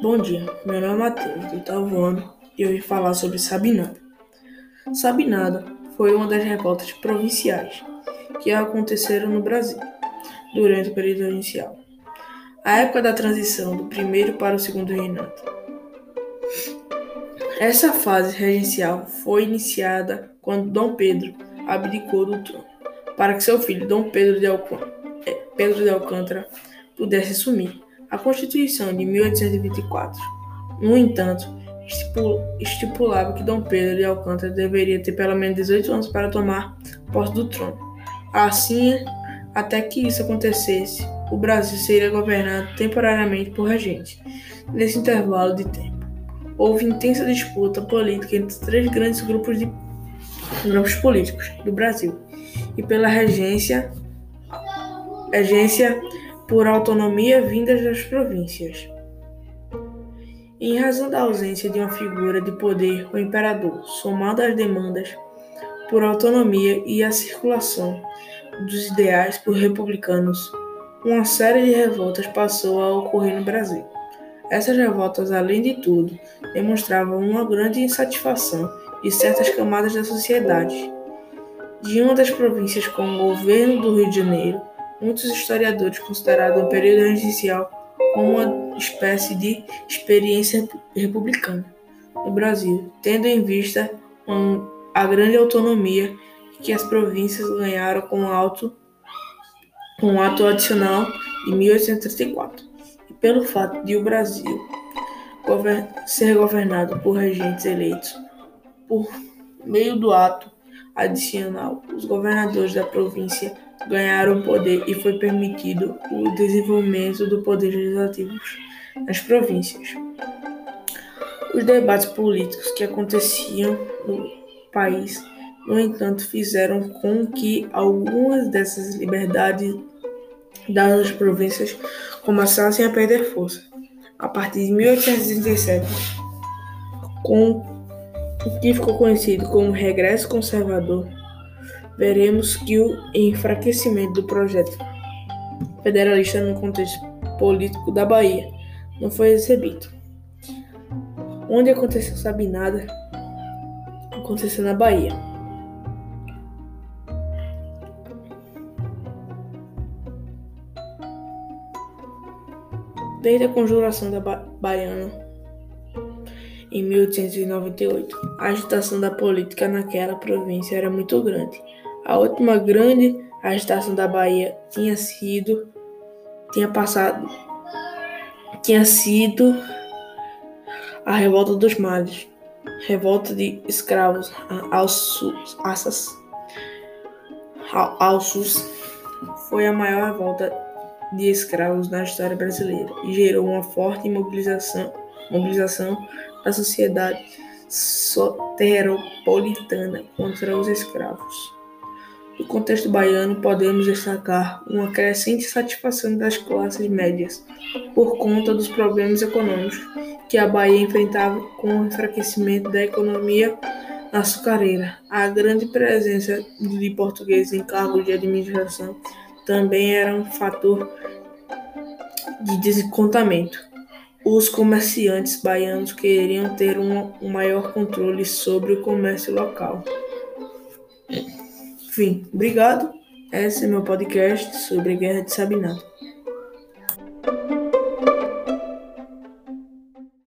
Bom dia, meu nome é Matheus, do oitavo ano, e eu vim falar sobre Sabinada. Sabinada foi uma das revoltas provinciais que aconteceram no Brasil durante o período inicial, a época da transição do primeiro para o segundo reinado. Essa fase regencial foi iniciada quando Dom Pedro abdicou do trono para que seu filho Dom Pedro de, Alcântara, eh, Pedro de Alcântara pudesse assumir a Constituição de 1824, no entanto, estipulava que Dom Pedro de Alcântara deveria ter pelo menos 18 anos para tomar posse do trono. Assim, até que isso acontecesse, o Brasil seria governado temporariamente por regente. Nesse intervalo de tempo, houve intensa disputa política entre três grandes grupos de grupos políticos do Brasil e pela regência regência por autonomia vindas das províncias. Em razão da ausência de uma figura de poder, o imperador, somado às demandas por autonomia e a circulação dos ideais por republicanos, uma série de revoltas passou a ocorrer no Brasil. Essas revoltas, além de tudo, demonstravam uma grande insatisfação de certas camadas da sociedade. De uma das províncias com o governo do Rio de Janeiro, muitos historiadores consideram o período regencial como uma espécie de experiência republicana no Brasil, tendo em vista a grande autonomia que as províncias ganharam com o auto com o ato adicional de 1834 e pelo fato de o Brasil govern ser governado por regentes eleitos por meio do ato adicional, os governadores da província ganharam poder e foi permitido o desenvolvimento do poder legislativo nas províncias. Os debates políticos que aconteciam no país, no entanto, fizeram com que algumas dessas liberdades às províncias começassem a perder força. A partir de 1837, com o que ficou conhecido como regresso conservador, veremos que o enfraquecimento do projeto federalista no contexto político da Bahia não foi recebido. Onde aconteceu sabe nada, aconteceu na Bahia. Desde a conjuração da ba Baiana em 1898, a agitação da política naquela província era muito grande. A última grande agitação da Bahia tinha sido tinha passado tinha sido a revolta dos males, revolta de escravos alços, assas, alços foi a maior revolta de escravos na história brasileira e gerou uma forte mobilização, mobilização da sociedade soteropolitana contra os escravos. No contexto baiano, podemos destacar uma crescente satisfação das classes médias por conta dos problemas econômicos que a Bahia enfrentava com o enfraquecimento da economia açucareira. A grande presença de portugueses em cargos de administração também era um fator de descontamento. Os comerciantes baianos queriam ter um maior controle sobre o comércio local. Enfim, obrigado. Esse é meu podcast sobre a Guerra de Sabinado.